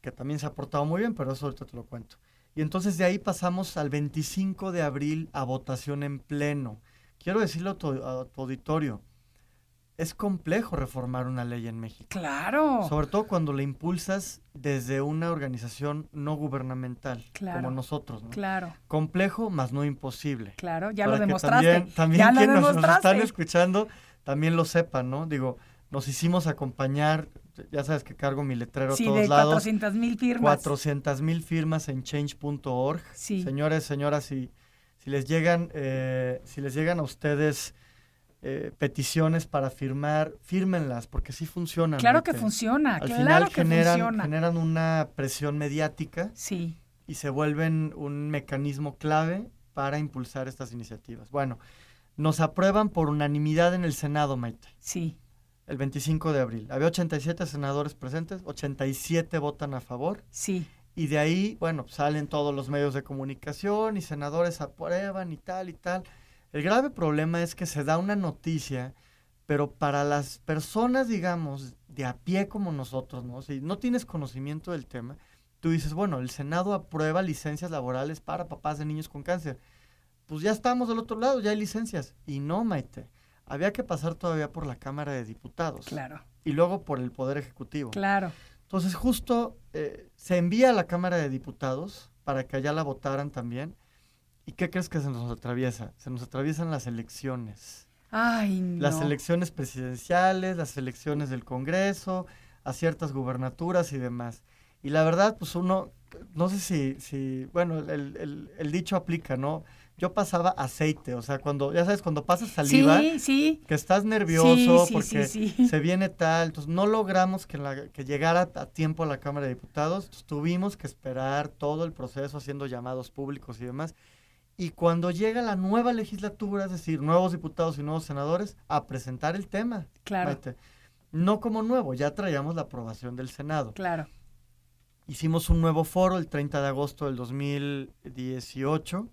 que también se ha portado muy bien, pero eso ahorita te lo cuento. Y entonces de ahí pasamos al 25 de abril a votación en pleno. Quiero decirle a tu, a tu auditorio, es complejo reformar una ley en México. claro. Sobre todo cuando la impulsas desde una organización no gubernamental, Claro, como nosotros. ¿no? Claro, Complejo, más no imposible. claro, ya Para lo demostraste. También, también ya quienes nos están escuchando también lo sepan, ¿no? Digo, nos hicimos acompañar, ya sabes que cargo mi letrero sí, a todos de lados. 400 mil firmas. 400 mil firmas en change.org. Sí. Señores, señoras, si, si les llegan, eh, si les llegan a ustedes eh, peticiones para firmar, fírmenlas, porque sí funcionan. Claro que funciona, Al claro final que generan, funciona. generan una presión mediática Sí, y se vuelven un mecanismo clave para impulsar estas iniciativas. Bueno, nos aprueban por unanimidad en el Senado, Maite, sí, el 25 de abril. Había 87 senadores presentes, 87 votan a favor sí, y de ahí, bueno, salen todos los medios de comunicación y senadores aprueban y tal y tal. El grave problema es que se da una noticia, pero para las personas, digamos, de a pie como nosotros, ¿no? Si no tienes conocimiento del tema, tú dices, bueno, el Senado aprueba licencias laborales para papás de niños con cáncer. Pues ya estamos del otro lado, ya hay licencias. Y no, Maite. Había que pasar todavía por la Cámara de Diputados. claro, Y luego por el Poder Ejecutivo. claro. Entonces justo eh, se envía a la Cámara de Diputados para que allá la votaran también. ¿Y qué crees que se nos atraviesa? Se nos atraviesan las elecciones. Ay, no. Las elecciones presidenciales, las elecciones del Congreso, a ciertas gubernaturas y demás. Y la verdad, pues uno, no sé si, si bueno, el, el- el dicho aplica, ¿no? Yo pasaba aceite, o sea, cuando, ya sabes, cuando pasas saliva, Sí, sí, que estás nervioso sí, porque se viene tal, entonces no logramos que, la, que llegara a tiempo a la Cámara de Diputados, entonces tuvimos que esperar todo el proceso haciendo llamados públicos y demás. Y cuando llega la nueva legislatura, es decir, nuevos diputados y nuevos senadores, a presentar el tema. claro. No como nuevo, ya traíamos la aprobación del Senado. claro. Hicimos un nuevo foro el 30 de agosto del 2018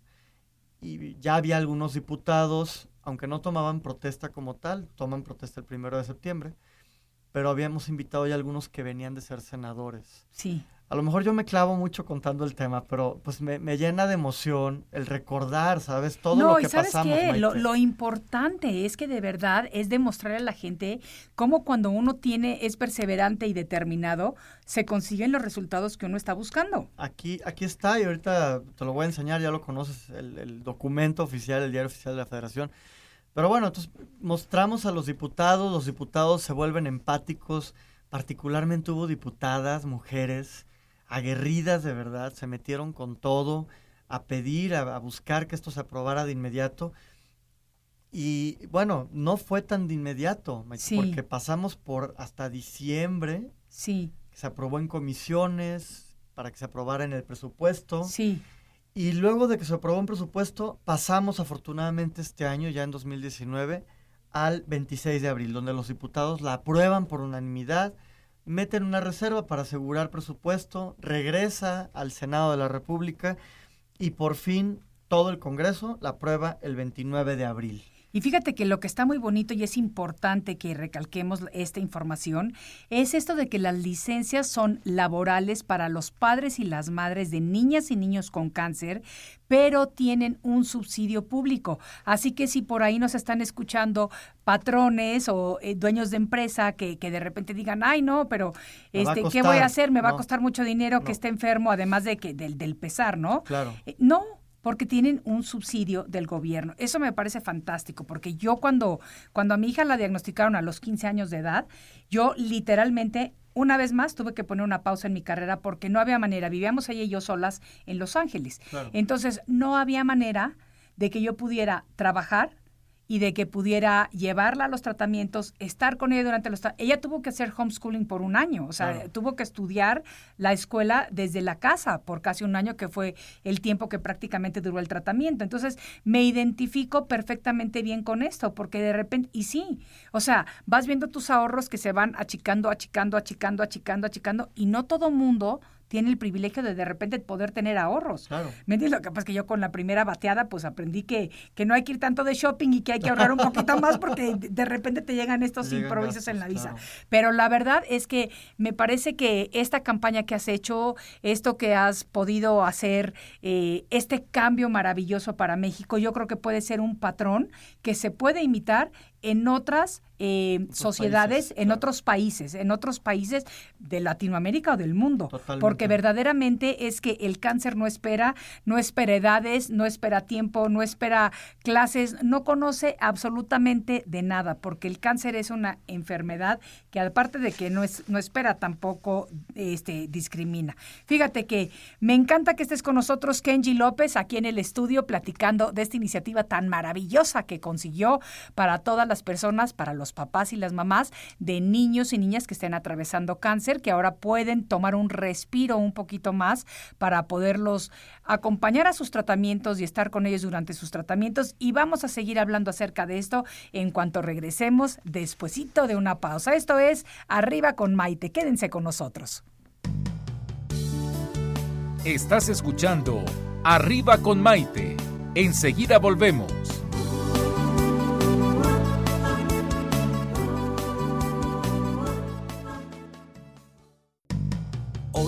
y ya había algunos diputados, aunque no tomaban protesta como tal, toman protesta el primero de septiembre, pero habíamos invitado ya algunos que venían de ser senadores. Sí, A lo mejor yo me clavo mucho contando el tema, pero pues me, me llena de emoción el recordar, ¿sabes? Todo no, lo que y sabes pasamos. qué, lo, lo importante es que de verdad es demostrarle a la gente cómo cuando uno tiene, es perseverante y determinado, se consiguen los resultados que uno está buscando. Aquí, aquí está y ahorita te lo voy a enseñar, ya lo conoces, el, el documento oficial, el diario oficial de la federación. Pero bueno, entonces mostramos a los diputados, los diputados se vuelven empáticos, particularmente hubo diputadas, mujeres, aguerridas de verdad, se metieron con todo a pedir, a, a buscar que esto se aprobara de inmediato. Y bueno, no fue tan de inmediato, Sí. porque pasamos por hasta diciembre, Sí, que se aprobó en comisiones para que se aprobara en el presupuesto. sí, Y luego de que se aprobó un presupuesto, pasamos afortunadamente este año, ya en 2019, al 26 de abril, donde los diputados la aprueban por unanimidad, meten una reserva para asegurar presupuesto, regresa al Senado de la República y por fin todo el Congreso la aprueba el 29 de abril. Y fíjate que lo que está muy bonito y es importante que recalquemos esta información es esto de que las licencias son laborales para los padres y las madres de niñas y niños con cáncer, pero tienen un subsidio público. Así que si por ahí nos están escuchando patrones o eh, dueños de empresa que, que de repente digan, ay no, pero este, ¿qué voy a costar". hacer? Me va a costar mucho dinero que esté enfermo, además de que del, del pesar, ¿no? Claro. Eh, No, porque tienen un subsidio del gobierno. Eso me parece fantástico, porque yo cuando, cuando a mi hija la diagnosticaron a los 15 años de edad, yo literalmente, una vez más, tuve que poner una pausa en mi carrera porque no había manera. Vivíamos ella y yo solas en Los Ángeles. Claro. Entonces, no había manera de que yo pudiera trabajar y de que pudiera llevarla a los tratamientos, estar con ella durante los... Ella tuvo que hacer homeschooling por un año, o sea, Claro. tuvo que estudiar la escuela desde la casa por casi un año, que fue el tiempo que prácticamente duró el tratamiento. Entonces, me identifico perfectamente bien con esto, porque de repente, y sí, o sea, vas viendo tus ahorros que se van achicando, achicando, achicando, achicando, achicando, y no todo mundo tiene el privilegio de de repente poder tener ahorros. Claro. ¿Me entiendes? Lo que pasa es que yo con la primera bateada pues aprendí que, que no hay que ir tanto de shopping y que hay que ahorrar un poquito más porque de- repente te llegan estos llegan improvisos en la visa. claro. Pero la verdad es que me parece que esta campaña que has hecho, esto que has podido hacer, eh, este cambio maravilloso para México, yo creo que puede ser un patrón que se puede imitar en otras eh, sociedades, países, en claro. otros países, en otros países de Latinoamérica o del mundo. Totalmente. Porque verdaderamente es que el cáncer no espera, no espera edades, no espera tiempo, no espera clases, no conoce absolutamente de nada, porque el cáncer es una enfermedad que aparte de que no, es, no espera tampoco este, discrimina. Fíjate que me encanta que estés con nosotros, Kenji López, aquí en el estudio, platicando de esta iniciativa tan maravillosa que consiguió para todas las las personas, para los papás y las mamás de niños y niñas que estén atravesando cáncer, que ahora pueden tomar un respiro un poquito más para poderlos acompañar a sus tratamientos y estar con ellos durante sus tratamientos. Y vamos a seguir hablando acerca de esto en cuanto regresemos despuesito de una pausa. Esto es Arriba con Maite. Quédense con nosotros. Estás escuchando Arriba con Maite. Enseguida volvemos.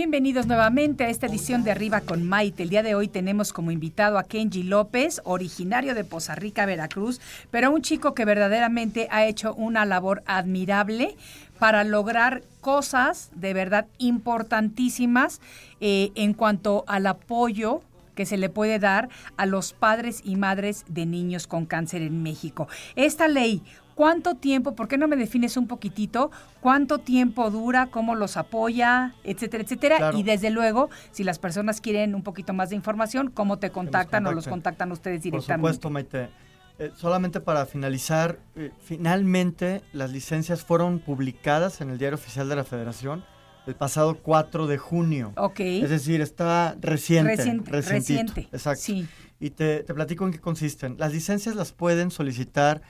Bienvenidos nuevamente a esta edición de Arriba con Maite. El día de hoy tenemos como invitado a Kenji López, originario de Poza Rica, Veracruz, pero un chico que verdaderamente ha hecho una labor admirable para lograr cosas de verdad importantísimas eh, en cuanto al apoyo que se le puede dar a los padres y madres de niños con cáncer en México. Esta ley, ¿cuánto tiempo, por qué no me defines un poquitito, cuánto tiempo dura, cómo los apoya, etcétera, etcétera? Claro. Y desde luego, si las personas quieren un poquito más de información, ¿cómo te contactan o los contactan ustedes Por directamente? supuesto, Maite. Eh, solamente para finalizar, eh, finalmente las licencias fueron publicadas en el Diario Oficial de la Federación el pasado 4 de junio. Ok. Es decir, está reciente. Reciente, reciente. Exacto. Sí. Y te, te platico en qué consisten. Las licencias las pueden solicitar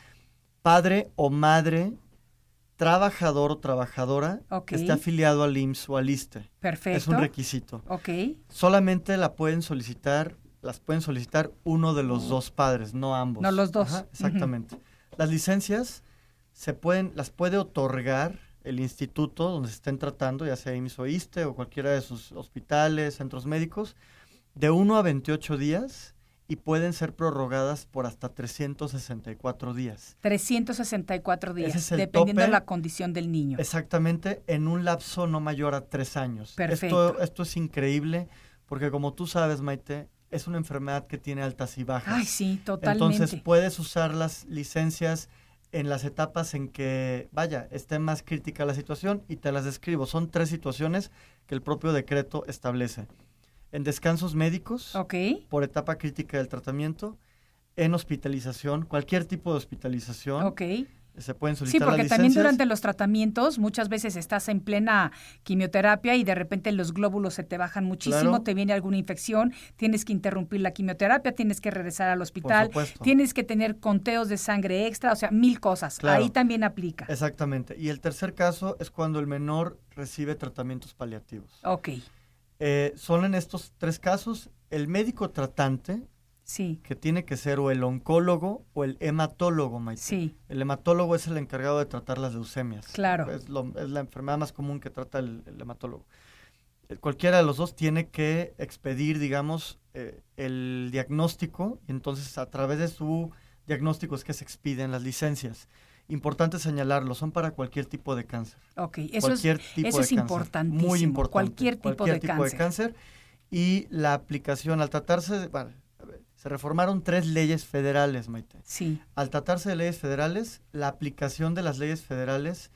padre o madre, trabajador o trabajadora Ok. que esté afiliado al IMSS o al ISTE. Perfecto. Es un requisito. Ok. Solamente la pueden solicitar, las pueden solicitar uno de los dos padres, no ambos. No los dos. Ajá, exactamente. Las licencias se pueden, las puede otorgar el instituto donde se estén tratando, ya sea IMSS o ISTE o cualquiera de sus hospitales, centros médicos, de 1 a 28 días y pueden ser prorrogadas por hasta 364 días. 364 días, es dependiendo de la condición del niño. Exactamente, en un lapso no mayor a tres años. Perfecto. Esto, esto es increíble porque como tú sabes, Maite, es una enfermedad que tiene altas y bajas. Ay, sí, totalmente. Entonces puedes usar las licencias en las etapas en que, vaya, esté más crítica la situación y te las describo. Son tres situaciones que el propio decreto establece. En descansos médicos, por etapa crítica del tratamiento, en hospitalización, cualquier tipo de hospitalización, se pueden Sí, solicitar porque las también durante los tratamientos muchas veces estás en plena quimioterapia y de repente los glóbulos se te bajan muchísimo, Claro. te viene alguna infección, tienes que interrumpir la quimioterapia, tienes que regresar al hospital, tienes que tener conteos de sangre extra, o sea, mil cosas. Claro. Ahí también aplica. Exactamente. Y el tercer caso es cuando el menor recibe tratamientos paliativos. Ok, Eh, son en estos tres casos el médico tratante, sí, que tiene que ser o el oncólogo o el hematólogo, Maite. sí, El hematólogo es el encargado de tratar las leucemias. Claro. Es, lo- es la enfermedad más común que trata el, el hematólogo. Eh, Cualquiera de los dos tiene que expedir, digamos, eh, el diagnóstico y entonces a través de su diagnóstico es que se expiden las licencias. Importante señalarlo, son para cualquier tipo de cáncer. ok. Eso es, cualquier tipo eso de es cáncer. importantísimo. Muy importante. Cualquier tipo, Cualquier de, tipo cáncer. de cáncer. Y la aplicación, al tratarse de... bueno, se reformaron tres leyes federales, Maite. Sí, Al tratarse de leyes federales, la aplicación de las leyes federales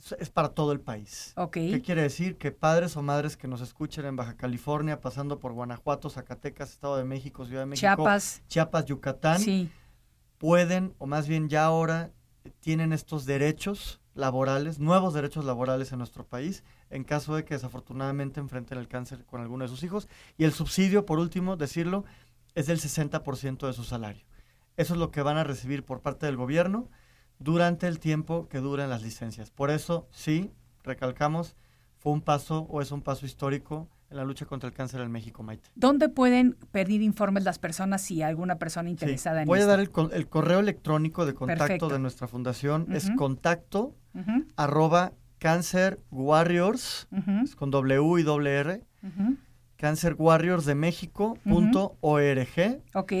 es- es para todo el país. ok. ¿Qué quiere decir? Que padres o madres que nos escuchen en Baja California, pasando por Guanajuato, Zacatecas, Estado de México, Ciudad de México, Chiapas, Chiapas, Yucatán, sí, pueden, o más bien ya ahora, tienen estos derechos laborales, nuevos derechos laborales en nuestro país, en caso de que desafortunadamente enfrenten el cáncer con alguno de sus hijos. Y el subsidio, por último, decirlo, es del 60% de su salario. Eso es lo que van a recibir por parte del gobierno durante el tiempo que duren las licencias. Por eso, sí, recalcamos, fue un paso o es un paso histórico en la lucha contra el cáncer en México, Maite. ¿Dónde pueden pedir informes las personas si alguna persona interesada en Voy esto? a dar el, co- el correo electrónico de contacto Perfecto. de nuestra fundación. Es Ujú. contacto Ujú, arroba Cancer Warriors, es con W y doble R, ujú. cancerwarriorsdemexico.org. Ok,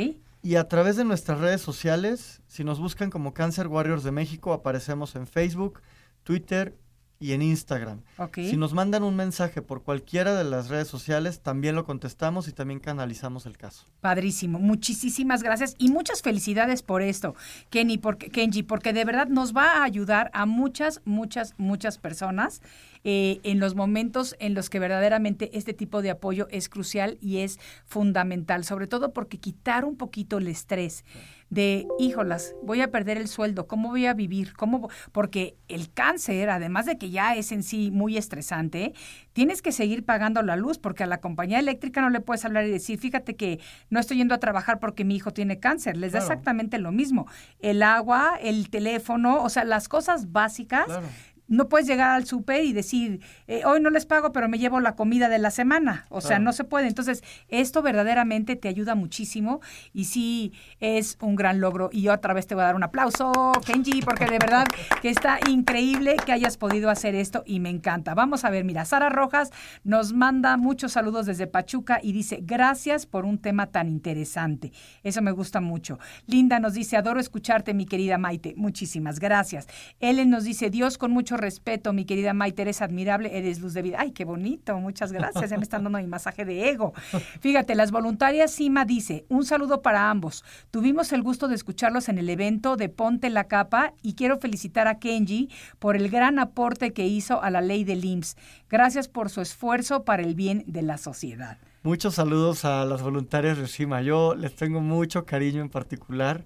Y a través de nuestras redes sociales, si nos buscan como Cancer Warriors de México, aparecemos en Facebook, Twitter y en Instagram. Si nos mandan un mensaje por cualquiera de las redes sociales, también lo contestamos y también canalizamos el caso. Padrísimo. Muchísimas gracias y muchas felicidades por esto, Kenny, porque, Kenji, porque de verdad nos va a ayudar a muchas, muchas, muchas personas eh, en los momentos en los que verdaderamente este tipo de apoyo es crucial y es fundamental, sobre todo porque quitar un poquito el estrés de, híjolas, voy a perder el sueldo, ¿cómo voy a vivir? ¿Cómo? vo-?" Porque el cáncer, además de que ya es en sí muy estresante, tienes que seguir pagando la luz porque a la compañía eléctrica no le puedes hablar y decir, fíjate que no estoy yendo a trabajar porque mi hijo tiene cáncer. Les da exactamente lo mismo. El agua, el teléfono, o sea, las cosas básicas. Claro. No puedes llegar al súper y decir, eh, hoy no les pago, pero me llevo la comida de la semana. O sea, no se puede. Entonces, esto verdaderamente te ayuda muchísimo y sí es un gran logro. Y yo otra vez te voy a dar un aplauso, Kenji, porque de verdad que está increíble que hayas podido hacer esto y me encanta. Vamos a ver, mira, Sara Rojas nos manda muchos saludos desde Pachuca y dice, gracias por un tema tan interesante. Eso me gusta mucho. Linda nos dice, adoro escucharte, mi querida Maite. Muchísimas gracias. Ellen nos dice, Dios con mucho respeto, mi querida Maite, eres admirable, eres luz de vida. Ay, qué bonito, muchas gracias. Ya me están dando mi masaje de ego. Fíjate, las voluntarias Sima dice, un saludo para ambos. Tuvimos el gusto de escucharlos en el evento de Ponte la Capa y quiero felicitar a Kenji por el gran aporte que hizo a la ley del IMSS. Gracias por su esfuerzo para el bien de la sociedad. Muchos saludos a las voluntarias de CIMA. Yo les tengo mucho cariño en particular.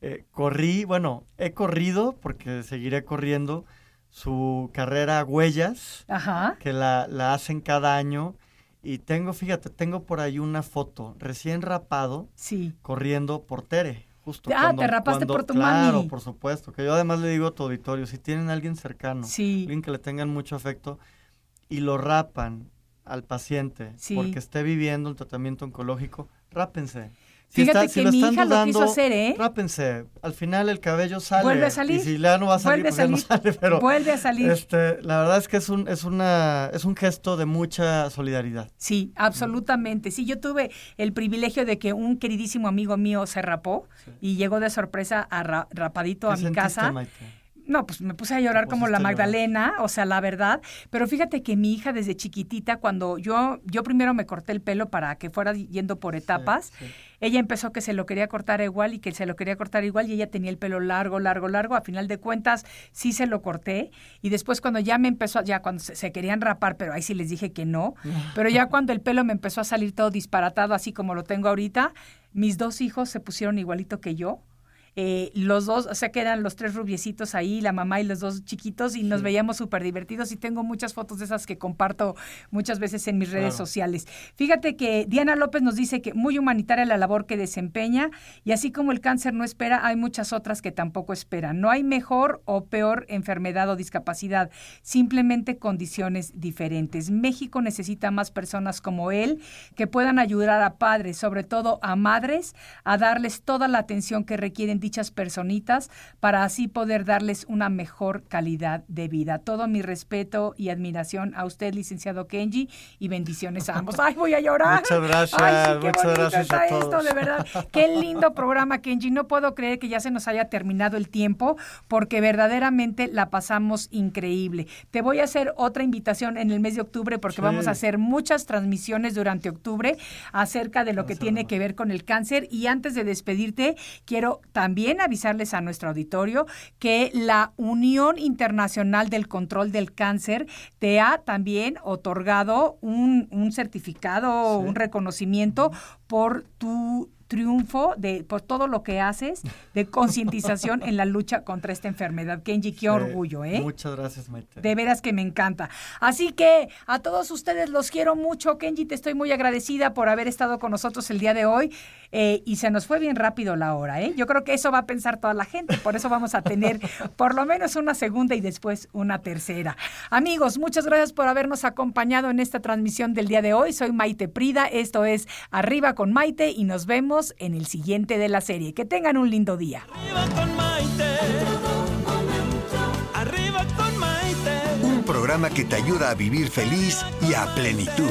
Eh, corrí, bueno, he corrido porque seguiré corriendo su carrera Huellas, Ajá. que la, la hacen cada año. Y tengo, fíjate, tengo por ahí una foto recién rapado Sí. corriendo por Tere. Justo Ah, te rapaste por tu claro, mami. por supuesto. Que yo además le digo a tu auditorio, si tienen a alguien cercano, Sí. alguien que le tengan mucho afecto, y lo rapan al paciente Sí. porque esté viviendo un tratamiento oncológico, rápense. Fíjate que mi hija lo quiso hacer, ¿eh? Rápense. Al final el cabello sale. Vuelve a salir. Y si ya no va a salir, Vuelve a pues ya no salir. sale, pero Vuelve a salir. este, la verdad es que es un, es una, es un gesto de mucha solidaridad. Sí, absolutamente. Sí, yo tuve el privilegio de que un queridísimo amigo mío se rapó y llegó de sorpresa a ra- rapadito a ¿Qué mi casa. Maite? No, pues me puse a llorar como la. Magdalena, o sea, la verdad. Pero fíjate que mi hija desde chiquitita, cuando yo, yo primero me corté el pelo para que fuera yendo por etapas, sí. Ella empezó que se lo quería cortar igual y que se lo quería cortar igual y ella tenía el pelo largo, largo, largo. A final de cuentas, sí se lo corté. Y después cuando ya me empezó, ya cuando se, se querían rapar, pero ahí sí les dije que no. Pero ya cuando el pelo me empezó a salir todo disparatado, así como lo tengo ahorita, mis dos hijos se pusieron igualito que yo. Eh, los dos, o sea que eran los tres rubiecitos ahí, la mamá y los dos chiquitos, y nos veíamos súper divertidos. Y tengo muchas fotos de esas que comparto muchas veces en mis redes Claro. sociales. Fíjate que Diana López nos dice que muy humanitaria la labor que desempeña, y así como el cáncer no espera, hay muchas otras que tampoco esperan. No hay mejor o peor enfermedad o discapacidad, simplemente condiciones diferentes. México necesita más personas como él que puedan ayudar a padres, sobre todo a madres, a darles toda la atención que requieren dichas personitas para así poder darles una mejor calidad de vida. Todo mi respeto y admiración a usted, licenciado Kenji, y bendiciones a ambos. Ay, voy a llorar. Muchas gracias, Ay, sí, qué muchas gracias está a esto, de verdad. Qué lindo programa, Kenji. No puedo creer que ya se nos haya terminado el tiempo porque verdaderamente la pasamos increíble. Te voy a hacer otra invitación en el mes de octubre porque Sí. vamos a hacer muchas transmisiones durante octubre acerca de lo que tiene que ver con el cáncer. Y antes de despedirte, quiero también avisarles a nuestro auditorio que la Unión Internacional del Control del Cáncer te ha también otorgado un, un certificado, Sí. un reconocimiento por tu triunfo de por todo lo que haces de concientización en la lucha contra esta enfermedad. Kenji, qué orgullo, ¿eh? Muchas gracias, Maite. De veras que me encanta. Así que a todos ustedes los quiero mucho. Kenji, te estoy muy agradecida por haber estado con nosotros el día de hoy. Eh, y se nos fue bien rápido la hora, ¿eh? Yo creo que eso va a pensar toda la gente. Por eso vamos a tener por lo menos una segunda y después una tercera. Amigos, muchas gracias por habernos acompañado en esta transmisión del día de hoy. Soy Maite Prida. Esto es Arriba con Maite y nos vemos en el siguiente de la serie. Que tengan un lindo día. Arriba con Maite. Arriba con Maite. Un programa que te ayuda a vivir feliz y a plenitud.